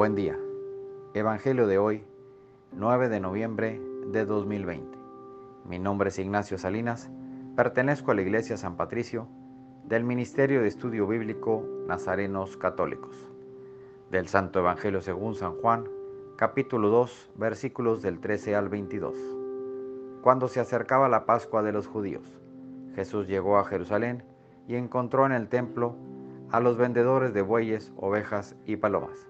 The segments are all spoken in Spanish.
Buen día. Evangelio de hoy, 9 de noviembre de 2020. Mi nombre es Ignacio Salinas, pertenezco a la Iglesia San Patricio del Ministerio de Estudio Bíblico Nazarenos Católicos. Del Santo Evangelio según San Juan, capítulo 2, versículos del 13 al 22. Cuando se acercaba la Pascua de los judíos, Jesús llegó a Jerusalén y encontró en el templo a los vendedores de bueyes, ovejas y palomas,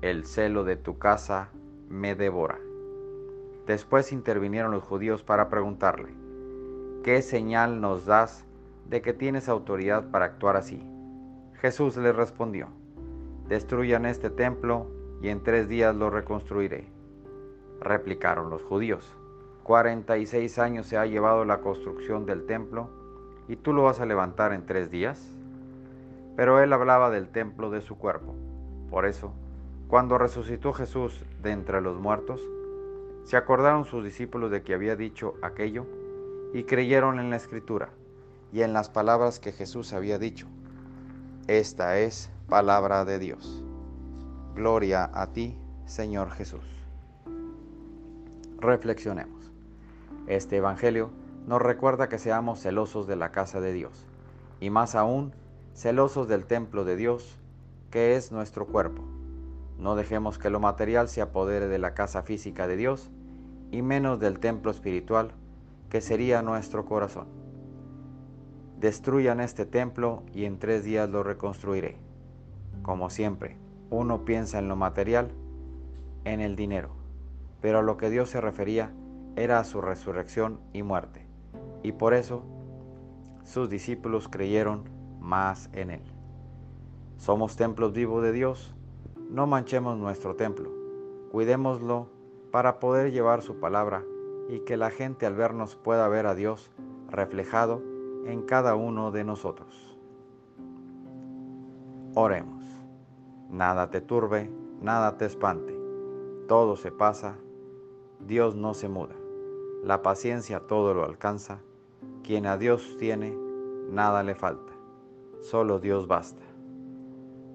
El celo de tu casa me devora. Después intervinieron los judíos para preguntarle, ¿qué señal nos das de que tienes autoridad para actuar así? Jesús les respondió, destruyan este templo y en tres días lo reconstruiré. Replicaron los judíos, 46 años se ha llevado la construcción del templo y tú lo vas a levantar en tres días pero él hablaba del templo de su cuerpo. Por eso, cuando resucitó Jesús de entre los muertos, se acordaron sus discípulos de que había dicho aquello y creyeron en la escritura y en las palabras que Jesús había dicho. Esta es palabra de Dios. Gloria a ti, Señor Jesús. Reflexionemos. Este Evangelio nos recuerda que seamos celosos de la casa de Dios, y más aún celosos del templo de Dios, que es nuestro cuerpo. No dejemos que lo material se apodere de la casa física de Dios y menos del templo espiritual, que sería nuestro corazón. Destruyan este templo y en tres días lo reconstruiré. Como siempre, uno piensa en lo material, en el dinero, pero a lo que Dios se refería era a su resurrección y muerte, y por eso sus discípulos creyeron más en Él. Somos templos vivos de Dios. No manchemos nuestro templo. Cuidémoslo para poder llevar su palabra y que la gente al vernos pueda ver a Dios reflejado en cada uno de nosotros. Oremos. Nada te turbe, nada te espante. Todo se pasa, Dios no se muda. La paciencia todo lo alcanza. Quien a Dios tiene, nada le falta solo Dios basta.